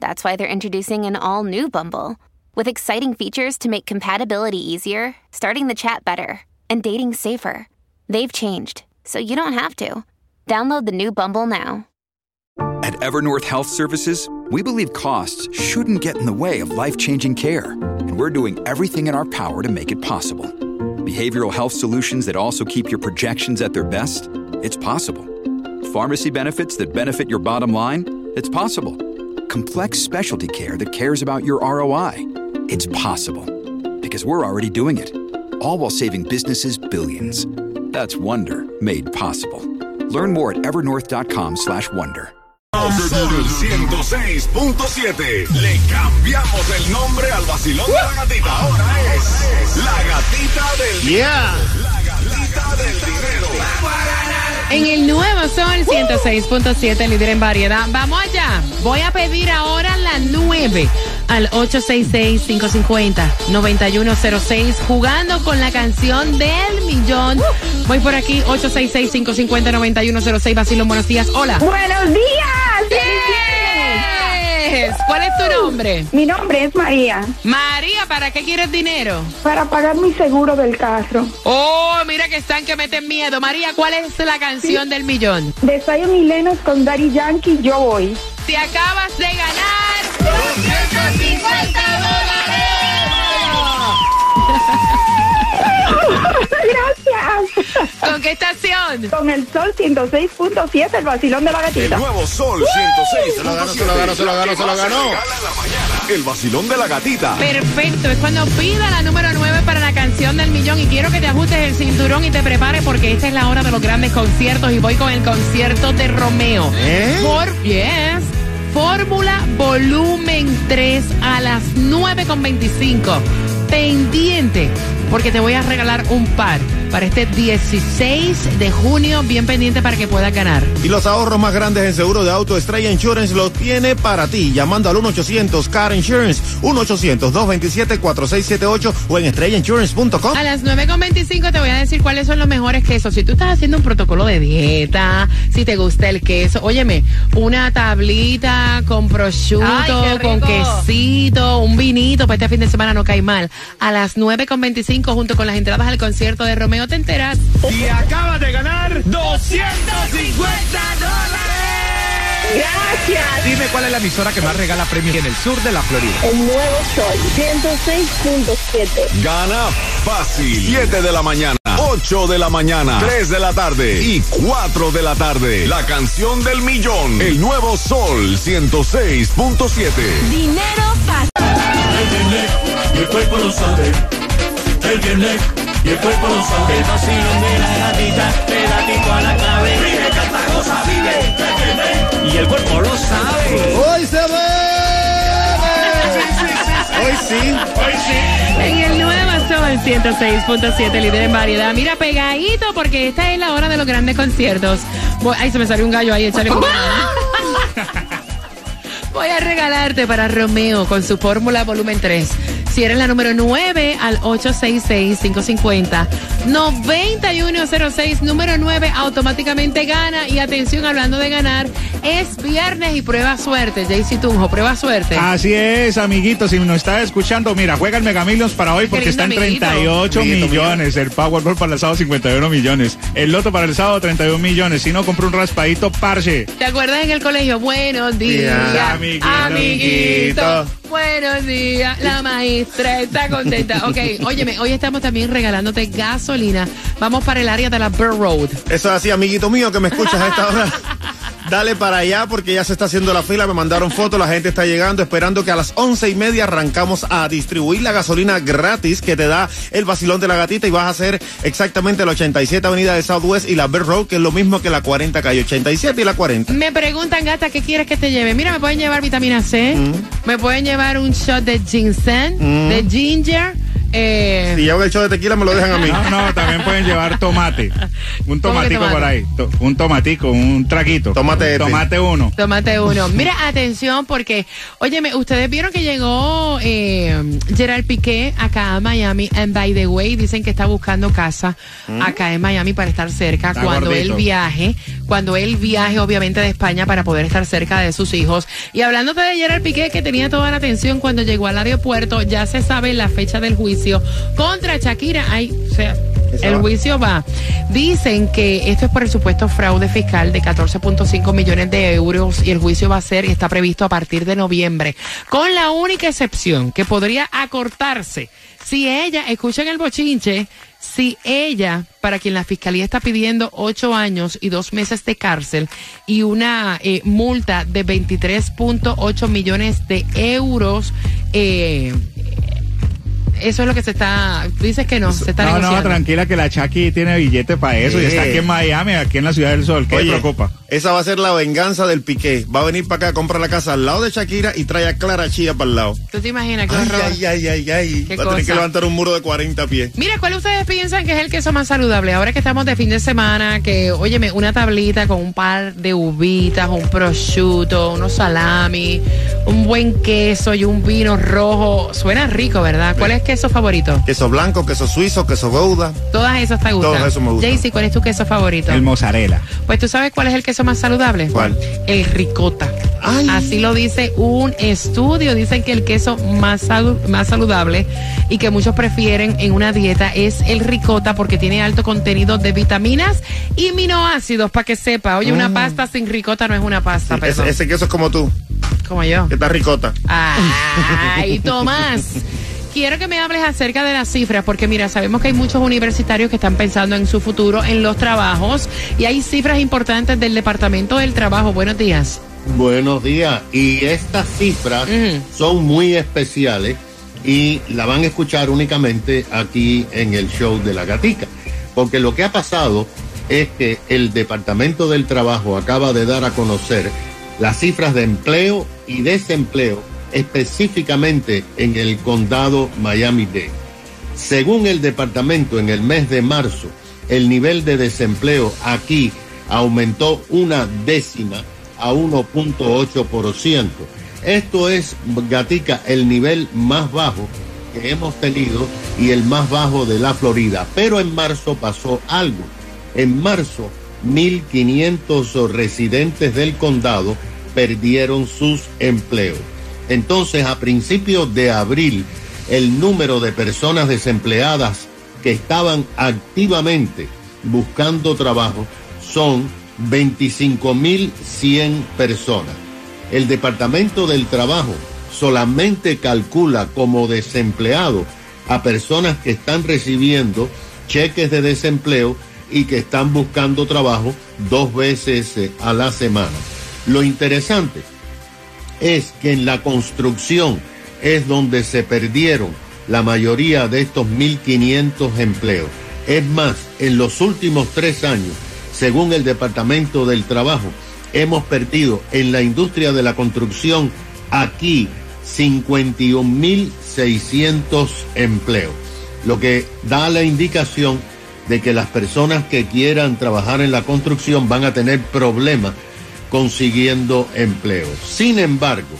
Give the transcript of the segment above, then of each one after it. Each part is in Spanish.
that's why they're introducing an all new Bumble with exciting features to make compatibility easier, starting the chat better, and dating safer. They've changed, so you don't have to. Download the new Bumble now. At Evernorth Health Services, we believe costs shouldn't get in the way of life changing care, and we're doing everything in our power to make it possible. Behavioral health solutions that also keep your projections at their best? It's possible. Pharmacy benefits that benefit your bottom line? It's possible. Complex specialty care that cares about your ROI? It's possible. Because we're already doing it. All while saving businesses billions. That's Wonder made possible. Learn more at evernorth.com/wonder. 106.7. Le cambiamos el nombre al vacilón de la gatita. Ahora es la gatita del Yeah. En el nuevo Sol 106.7, líder en variedad. Vamos allá. Voy a pedir ahora la 9 al 866-550-9106, jugando con la canción del millón. Voy por aquí, 866-550-9106. Basilón, buenos días. Hola. Buenos días. ¿Cuál es tu nombre? Mi nombre es María, María, ¿para qué quieres dinero? para pagar mi seguro del carro. Oh, mira que están que meten miedo. María, ¿cuál es la canción del millón? De Zion y Lennox con Daddy Yankee, yo voy. Te acabas de ganar ¿Con qué estación? Con el sol 106.7, el vacilón de la El gatita. nuevo Sol 106.7. Se lo ganó, se lo ganó, se lo ganó, se lo ganó. El vacilón de la gatita. Perfecto, es cuando pida la número 9 para la canción del millón y quiero que te ajustes el cinturón y te prepares porque esta es la hora de los grandes conciertos y voy con el concierto de Romeo. ¿Eh? Por, yes, Fórmula Volumen 3 a las 9.25. Pendiente, porque te voy a regalar un par para este 16 de junio, bien pendiente para que puedas ganar. Y los ahorros más grandes en seguro de auto Estrella Insurance lo tiene para ti. Llamando al 1-800 Car Insurance, 1-800-227-4678 o en estrellainsurance.com. A las 9.25 te voy a decir cuáles son los mejores quesos. Si tú estás haciendo un protocolo de dieta, si te gusta el queso, óyeme, una tablita con prosciutto, Ay, con quesito, un vinito, para este fin de semana no cae mal. A las 9.25 junto con las entradas al concierto de Romeo te enteras. Y acabas de ganar 250 dólares. Gracias. Dime cuál es la emisora que más regala premios en el sur de la Florida. El nuevo sol 106.7. Gana fácil. 7 de la mañana, 8 de la mañana, 3 de la tarde y 4 de la tarde. La canción del millón. El nuevo Sol 106.7. Dinero fácil. el cuerpo lo sabe. El viernes y el cuerpo lo sabe. El vacilón de la gatita, pegatito a la clave. Vive, canta, goza, vive. El viernes y el cuerpo lo sabe. ¡Hoy se bebe! Hoy sí. Hoy sí. En el nuevo Sol 106.7, líder en variedad. Mira, pegadito, porque esta es la hora de los grandes conciertos. Voy- ay, se me salió un gallo ahí, échale. Voy a regalarte para Romeo con su fórmula volumen 3. Si eres la número 9 al 866-550-9106, número 9 automáticamente gana. Y atención, hablando de ganar, es viernes y prueba suerte. Jaycee Tunjo, prueba suerte. Así es, amiguitos. Si nos está escuchando, mira, juega el Mega Millions para hoy porque está en amiguito. 38 Amiguito, millones. El Powerball para el sábado, 51 millones. El Loto para el sábado, 31 millones. Si no, compra un raspadito, parche. ¿Te acuerdas en el colegio? Buenos días, amiguito, amiguito. amiguito. Buenos días, la maestra está contenta. Ok, óyeme, hoy estamos también regalándote gasolina. Vamos para el área de la Burr Road. Eso es así, amiguito mío, que me escuchas a esta hora. Dale para allá porque ya se está haciendo la fila. Me mandaron fotos, la gente está llegando, esperando que a las once y media arrancamos a distribuir la gasolina gratis que te da el vacilón de la gatita y vas a hacer exactamente la 87 Avenida de Southwest y la Bell Road, que es lo mismo que la 40 calle 87 y la 40. Me preguntan, gata, ¿qué quieres que te lleve? Mira, me pueden llevar vitamina C, Mm. me pueden llevar un shot de ginseng, de ginger. Eh, Si llevo el show de tequila, me lo dejan a mí. No, no, también pueden llevar tomate. Un ¿Cómo que tomatico tomate? por ahí. To- un tomatico, un traquito. Tomate este. Tomate uno. Tómate uno. Mira, atención, porque, óyeme, ustedes vieron que llegó eh, Gerard Piqué acá a Miami, and by the way, dicen que está buscando casa acá en Miami para estar cerca Está cuando gordito. él viaje, cuando él viaje, obviamente, de España para poder estar cerca de sus hijos. Y hablándote de Gerard Piqué, que tenía toda la atención cuando llegó al aeropuerto, ya se sabe la fecha del juicio contra Shakira. Ay, o sea, el juicio va. Dicen que esto es por el supuesto fraude fiscal de 14.5 millones de euros y el juicio va a ser y está previsto a partir de noviembre, con la única excepción que podría acortarse si ella, escuchen el bochinche, si ella, para quien la fiscalía está pidiendo ocho años y dos meses de cárcel y una eh, multa de 23.8 millones de euros, eh, eso es lo que se está, dices que no, se está No, no, tranquila que la Chucky tiene billete para eso y está aquí en Miami, aquí en la Ciudad del Sol. ¿Qué te preocupa? esa va a ser la venganza del Piqué. Va a venir para acá a comprar la casa al lado de Shakira y trae a Clara Chía para el lado. ¿Tú te imaginas qué Ay, horror? ay, ay, ay, ay. Va a tener que levantar un muro de 40 pies. Mira, ¿cuál ustedes piensan que es el queso más saludable? Ahora que estamos de fin de semana, que, óyeme, una tablita con un par de uvitas, un prosciutto, unos salami, un buen queso y un vino rojo. Suena rico, ¿verdad? ¿Cuál es queso favorito? Queso blanco, queso suizo, queso gouda. Todas esas te gustan. Todos esos me gustan. Jaycee, ¿cuál es tu queso favorito? El mozzarella. Pues tú sabes cuál es el queso más saludable. ¿Cuál? El ricota. Ay. Así lo dice un estudio. Dicen que el queso más, salu- más saludable y que muchos prefieren en una dieta es el ricota porque tiene alto contenido de vitaminas y aminoácidos para que sepa. Oye, una pasta sin ricota no es una pasta, ese queso es como tú, Como yo. que está ricota. Ay, Tomás. Quiero que me hables acerca de las cifras, porque mira, sabemos que hay muchos universitarios que están pensando en su futuro, en los trabajos, y hay cifras importantes del Departamento del Trabajo. Buenos días. Buenos días. Y estas cifras son muy especiales y la van a escuchar únicamente aquí en el show de la gatica. Porque lo que ha pasado es que el Departamento del Trabajo acaba de dar a conocer las cifras de empleo y desempleo específicamente en el condado Miami-Dade. Según el departamento, en el mes de marzo, el nivel de desempleo aquí aumentó una décima a 1.8%. Esto es, Gatica, el nivel más bajo que hemos tenido y el más bajo de la Florida. Pero en marzo pasó algo. En marzo, 1.500 residentes del condado perdieron sus empleos. Entonces, a principios de abril, el número de personas desempleadas que estaban activamente buscando trabajo son 25.100 personas. El Departamento del Trabajo solamente calcula como desempleado a personas que están recibiendo cheques de desempleo y que están buscando trabajo dos veces eh, a la semana. Lo interesante es que en la construcción es donde se perdieron la mayoría de estos 1.500 empleos. Es más, en los últimos tres años, según el Departamento del Trabajo, hemos perdido en la industria de la construcción aquí 51.600 empleos, lo que da la indicación de que las personas que quieran trabajar en la construcción van a tener problemas consiguiendo empleo. Sin embargo,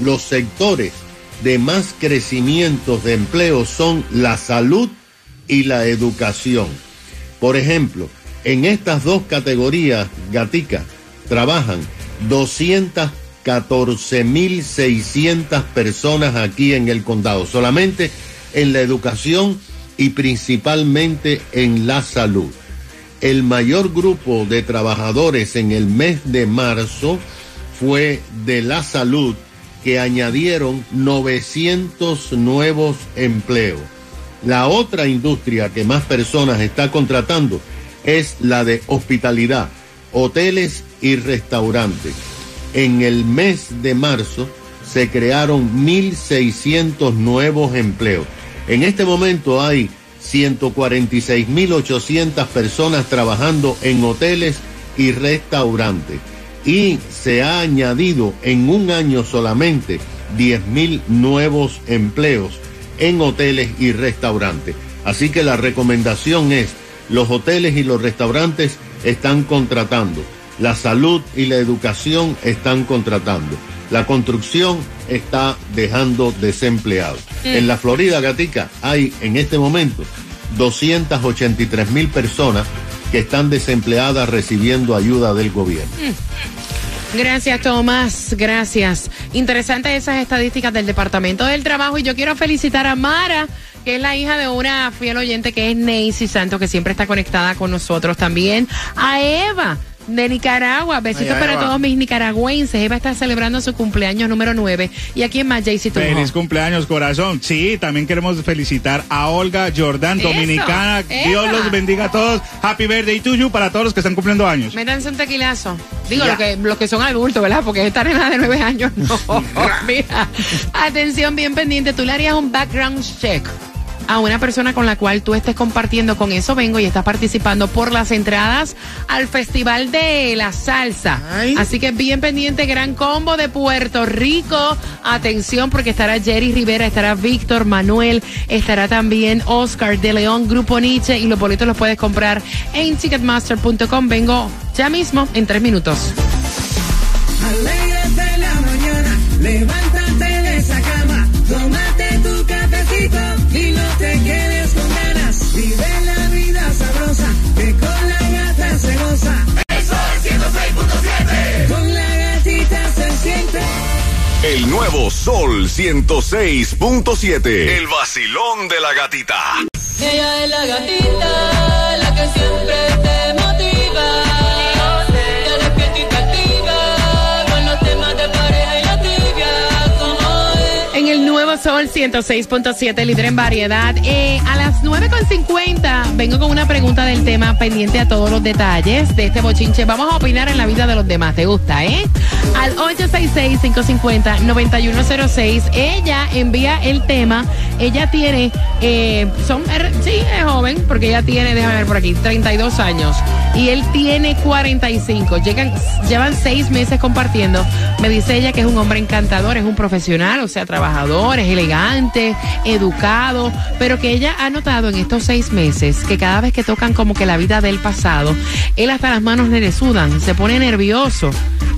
los sectores de más crecimiento de empleo son la salud y la educación. Por ejemplo, en estas dos categorías, Gatica, trabajan 214.600 personas aquí en el condado, solamente en la educación y principalmente en la salud. El mayor grupo de trabajadores en el mes de marzo fue de la salud, que añadieron 900 nuevos empleos. La otra industria que más personas está contratando es la de hospitalidad, hoteles y restaurantes. En el mes de marzo se crearon 1.600 nuevos empleos. En este momento hay 146.800 personas trabajando en hoteles y restaurantes. Y se ha añadido en un año solamente 10.000 nuevos empleos en hoteles y restaurantes. Así que la recomendación es, los hoteles y los restaurantes están contratando, la salud y la educación están contratando, la construcción está dejando desempleados. En la Florida, Gatica, hay en este momento 283 mil personas que están desempleadas recibiendo ayuda del gobierno. Gracias, Tomás. Gracias. Interesantes esas estadísticas del Departamento del Trabajo. Y yo quiero felicitar a Mara, que es la hija de una fiel oyente que es Neisy Santos, que siempre está conectada con nosotros. También a Eva. De Nicaragua, besitos para todos mis nicaragüenses. Eva está celebrando su cumpleaños número 9. ¿Y aquí en más, Jaycee? Feliz cumpleaños, corazón. Sí, también queremos felicitar a Olga Jordán, Eso, dominicana. Dios los bendiga a todos. Happy birthday to you para todos los que están cumpliendo años. Métanse un tequilazo. Digo, Ya. lo que, los que son adultos, ¿verdad? Porque esta nena de nueve años no. Mira, atención, bien pendiente. Tú le harías un background check a una persona con la cual tú estés compartiendo. Con eso vengo y estás participando por las entradas al Festival de la Salsa. Ay. Así que bien pendiente, gran combo de Puerto Rico. Atención, porque estará Jerry Rivera, estará Víctor Manuel, estará también Oscar de León, Grupo Nietzsche. Y los boletos los puedes comprar en ticketmaster.com. Vengo ya mismo en tres minutos. Alégrate la mañana, levántate de esa cama, tómate tu cafecito y no te quedes con ganas. Vive la vida sabrosa, que con la gata se goza. Eso es 106.7. Con la gatita se siente. El nuevo Sol 106.7. El vacilón de la gatita. Ella es la gatita, la que siempre te Sol 106.7, líder en variedad. Eh, a las 9.50 vengo con una pregunta del tema pendiente a todos los detalles de este bochinche. Vamos a opinar en la vida de los demás. ¿Te gusta, eh? Al 866-550-9106. Ella envía el tema. Ella tiene, eh, son, er, sí, es joven, porque ella tiene, déjame ver por aquí, 32 años. Y él tiene 45. Llegan, llevan seis meses compartiendo. Me dice ella que es un hombre encantador, es un profesional, o sea, trabajador, es elegante, educado, pero que ella ha notado en estos seis meses que cada vez que tocan como que la vida del pasado, él hasta las manos le sudan, se pone nervioso.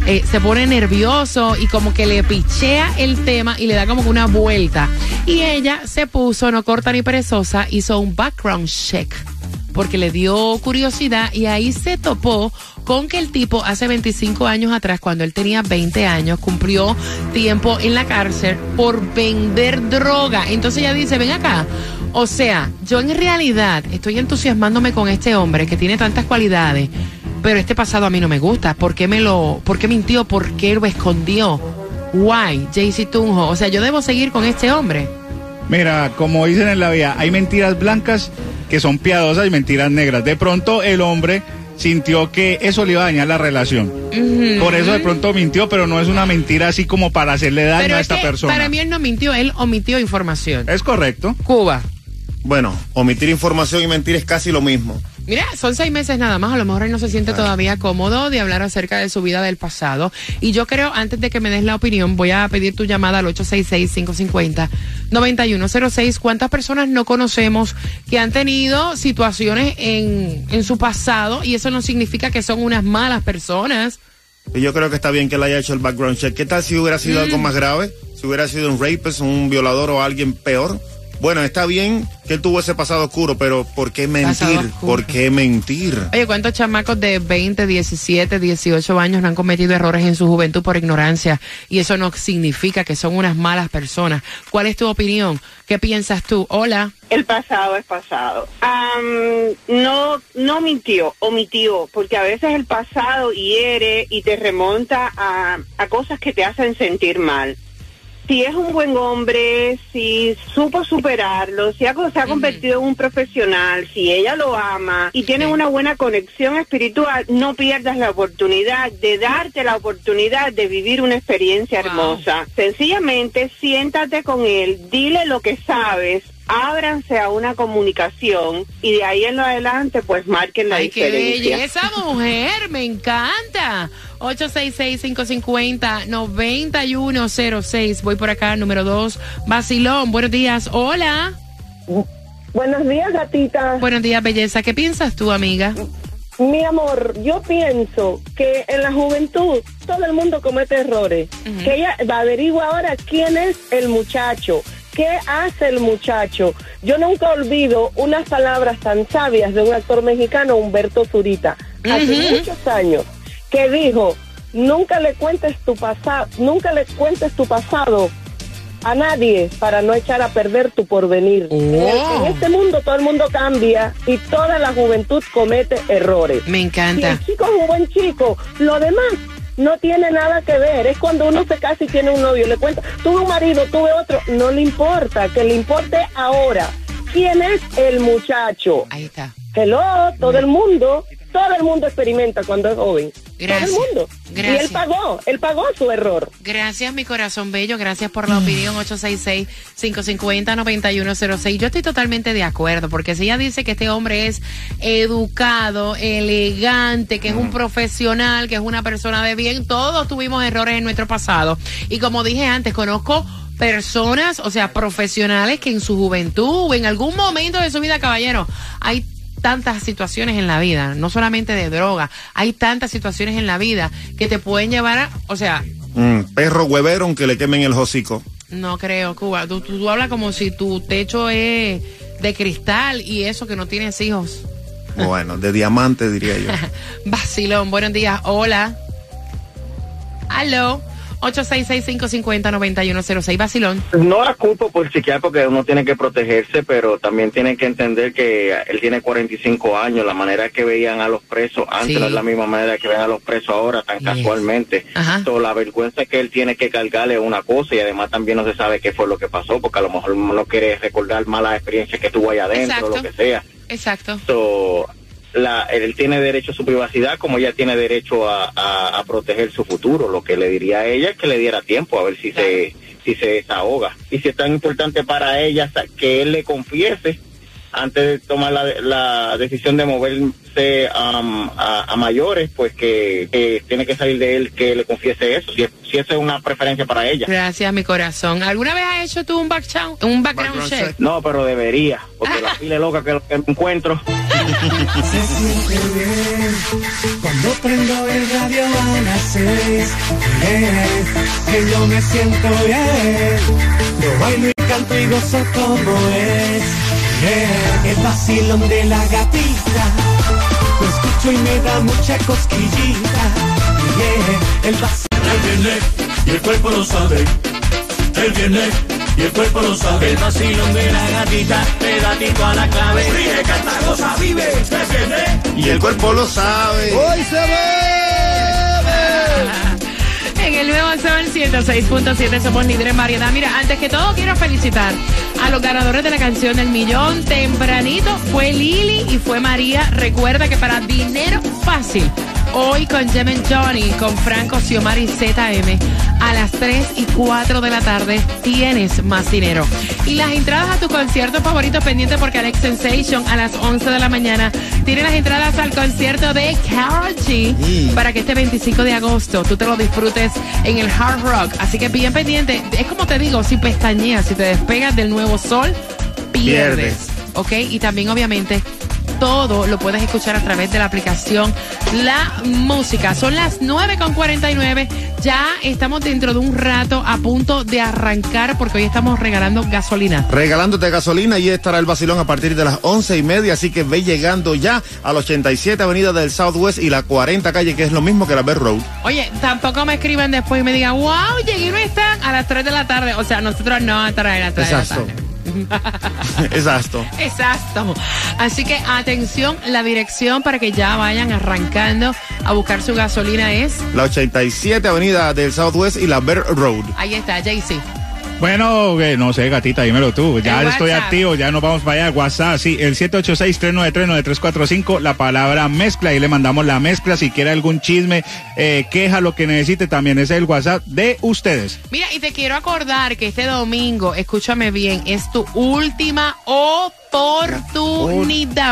eh, se pone nervioso y como que le pichea el tema y le da como que una vuelta. Y ella se puso, no corta ni perezosa, hizo un background check porque le dio curiosidad y ahí se topó con que el tipo hace 25 años atrás, cuando él tenía 20 años, cumplió tiempo en la cárcel por vender droga. Entonces ella dice, ven acá. O sea, yo en realidad estoy entusiasmándome con este hombre que tiene tantas cualidades, pero este pasado a mí no me gusta. ¿Por qué me lo, por qué mintió? ¿Por qué lo escondió? Why, JC Tunjo. O sea, yo debo seguir con este hombre. Mira, como dicen en la vida, hay mentiras blancas que son piadosas y mentiras negras. De pronto el hombre sintió que eso le iba a dañar la relación. Por eso de pronto mintió, pero no es una mentira así como para hacerle daño Pero a es esta que persona. para mí él no mintió, él omitió información. Es correcto. Cuba. Bueno, omitir información y mentir es casi lo mismo. Mira, son seis meses nada más, a lo mejor él no se siente todavía cómodo de hablar acerca de su vida del pasado. Y yo creo, antes de que me des la opinión, voy a pedir tu llamada al 866-550-9106. ¿Cuántas personas no conocemos que han tenido situaciones en, en su pasado y eso no significa que son unas malas personas? Yo creo que está bien que él haya hecho el background check. ¿Qué tal si hubiera sido Mm. algo más grave? Si hubiera sido un rapist, un violador o alguien peor. Bueno, está bien que él tuvo ese pasado oscuro, pero ¿por qué mentir? ¿Por qué mentir? Oye, ¿cuántos chamacos de 20, 17, 18 años no han cometido errores en su juventud por ignorancia? Y eso no significa que son unas malas personas. ¿Cuál es tu opinión? ¿Qué piensas tú? Hola. El pasado es pasado. Am, no, no mintió, omitió, porque a veces el pasado hiere y te remonta a, a cosas que te hacen sentir mal. Si es un buen hombre, si supo superarlo, si ha, se ha convertido en un profesional, si ella lo ama y tienen una buena conexión espiritual, no pierdas la oportunidad de darte la oportunidad de vivir una experiencia hermosa. Sencillamente siéntate con él, dile lo que sabes, ábranse a una comunicación y de ahí en lo adelante pues marquen la Ay, qué diferencia. belleza, mujer, me encanta. 866-550-9106. Voy por acá, número 2. Basilón, buenos días. Hola. Buenos días, gatita. Buenos días, belleza. ¿Qué piensas tú, amiga? Mi amor, yo pienso que en la juventud todo el mundo comete errores. Que ella averigua ahora quién es el muchacho, qué hace el muchacho. Yo nunca olvido unas palabras tan sabias de un actor mexicano, Humberto Zurita, hace muchos años, que dijo, nunca le cuentes tu pasado, nunca le cuentes tu pasado a nadie para no echar a perder tu porvenir. En, el- en este mundo todo el mundo cambia y toda la juventud comete errores. Me encanta. Si el chico es un buen chico, lo demás no tiene nada que ver. Es cuando uno se casa y tiene un novio, le cuenta, tuve un marido, tuve otro, no le importa, que le importe ahora. ¿Quién es el muchacho? Ahí está. Hello, todo el mundo, todo el mundo experimenta cuando es joven. Gracias. Todo el mundo. Y Gracias. él pagó, él pagó su error. Gracias, mi corazón bello. Gracias por la opinión. 866-550-9106. Yo estoy totalmente de acuerdo, porque si ella dice que este hombre es educado, elegante, que es un profesional, que es una persona de bien, todos tuvimos errores en nuestro pasado. Y como dije antes, conozco personas, o sea, profesionales que en su juventud o en algún momento de su vida, caballero, hay tantas situaciones en la vida, no solamente de droga, hay tantas situaciones en la vida que te pueden llevar a, o sea, Mm, perro huevero aunque le quemen el hocico. no creo, Cuba. Tú, tú, tú hablas como si tu techo es de cristal y eso que no tienes hijos. Bueno, de diamante diría yo. Vacilón, buenos días. Hola. Aló. 866-550-9106. Vacilón. No la culpo por chequear porque uno tiene que protegerse, pero también tiene que entender que él tiene 45 años. La manera que veían a los presos antes Sí. no es la misma manera que ven a los presos ahora, tan casualmente. So, la vergüenza que él tiene que cargarle es una cosa y además también no se sabe qué fue lo que pasó porque a lo mejor no quiere recordar malas experiencias que tuvo allá adentro, Exacto. lo que sea. Exacto. So, la, él tiene derecho a su privacidad como ella tiene derecho a, a- a proteger su futuro. Lo que le diría a ella es que le diera tiempo a ver si se si se desahoga. Y si es tan importante para ella que él le confiese antes de tomar la, la decisión de moverse um, a, a mayores, pues que, que tiene que salir de él que le confiese eso. Si, es- si esa es una preferencia para ella. Gracias, mi corazón. ¿Alguna vez has hecho tú un background, un background, check? No, pero debería, porque la pila loca que, que encuentro. Se siente bien cuando prendo el radio a las seis. Que yo me siento bien. Yo bailo y canto y gozo como es. El vacilón de la gatita. Lo escucho y me da mucha cosquillita. Bien, el vacilón. Él viene y el cuerpo lo sabe. Él viene y el cuerpo lo sabe. El vacilón de la gatita, pegatito a la clave. Ríe, canta, goza, vive. Él viene Y el cuerpo lo sabe. Hoy se En el nuevo Sol 106.7 somos líderes en variedad. Mira, antes que todo quiero felicitar a los ganadores de la canción del millón. Tempranito fue Lili y fue María. Recuerda que para dinero fácil, hoy con Jem Johnny, con Franco Xiomar y ZM, a las 3 y 4 de la tarde tienes más dinero. Y las entradas a tu concierto favorito pendiente porque Alex Sensation a las 11 de la mañana tiene las entradas al concierto de Karol G para que este 25 de agosto tú te lo disfrutes en el Hard Rock. Así que bien pendiente. Es como te digo, si pestañeas, si te despegas del nuevo sol, pierdes. Pierdes. ¿Ok? Y también obviamente todo lo puedes escuchar a través de la aplicación La Música. Son las 9.49. Ya estamos dentro de un rato a punto de arrancar porque hoy estamos regalando gasolina. Regalándote gasolina y estará el vacilón a partir de las once y media, así que ve llegando ya a la 87 Avenida del Southwest y la 40 calle, que es lo mismo que la Bell Road. Oye, tampoco me escriban después y me digan, wow, llegué y no están a las 3 de la tarde. O sea, nosotros no a las 3 de la tarde. Exacto. Exacto. Así que atención, la dirección para que ya vayan arrancando a buscar su gasolina es. La 87 Avenida del Southwest y la Bell Road. Ahí está, JC. Bueno, eh, no sé, gatita, dímelo tú. Ya El estoy WhatsApp. activo, ya nos vamos para allá. WhatsApp, sí, el 786-393-9345, la palabra mezcla, y le mandamos la mezcla. Si quiere algún chisme, eh, queja, lo que necesite, también es el WhatsApp de ustedes. Mira, y te quiero acordar que este domingo, escúchame bien, es tu última oportunidad,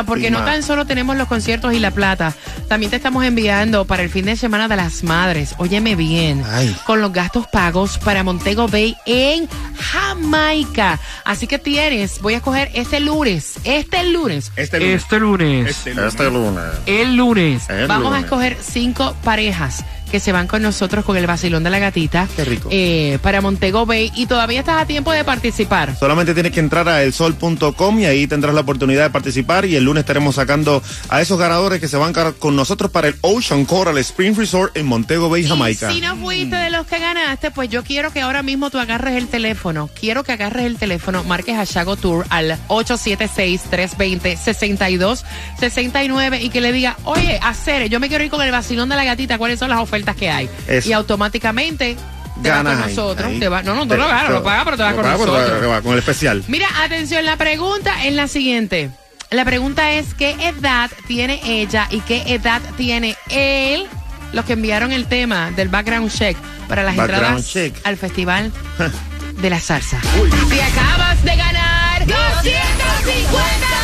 porque no tan solo tenemos los conciertos y la plata, también te estamos enviando para el fin de semana de las madres, óyeme bien, Ay. con los gastos pagos para Montego Bay en Jamaica. Así que tienes, voy a escoger este lunes, este lunes, Este lunes. este lunes, Este lunes. el lunes, El vamos a escoger cinco parejas que se van con nosotros con el vacilón de la gatita. Qué rico. eh, para Montego Bay y todavía estás a tiempo de participar. Solamente tienes que entrar a elsol.com y ahí tendrás la oportunidad de participar y el lunes estaremos sacando a esos ganadores que se van con nosotros para el Ocean Coral Spring Resort en Montego Bay, Jamaica. Y si no fuiste de los que ganaste, pues yo quiero que ahora mismo tú agarres el teléfono. Quiero que agarres el teléfono, marques a Shago Tour al 876-320-6269 y que le diga, oye, hacer, yo me quiero ir con el vacilón de la gatita, ¿cuáles son las ofertas que hay? Eso. Y automáticamente te vas con nosotros. ahí. Te va- no, no, tú lo ganas, lo pagas, pero te vas con pero nosotros. te va- con el especial. Mira, atención, la pregunta es la siguiente. La pregunta es qué edad tiene ella y qué edad tiene él, los que enviaron el tema del background check para las Background entradas check. al Festival de la Salsa. Si acabas de ganar 250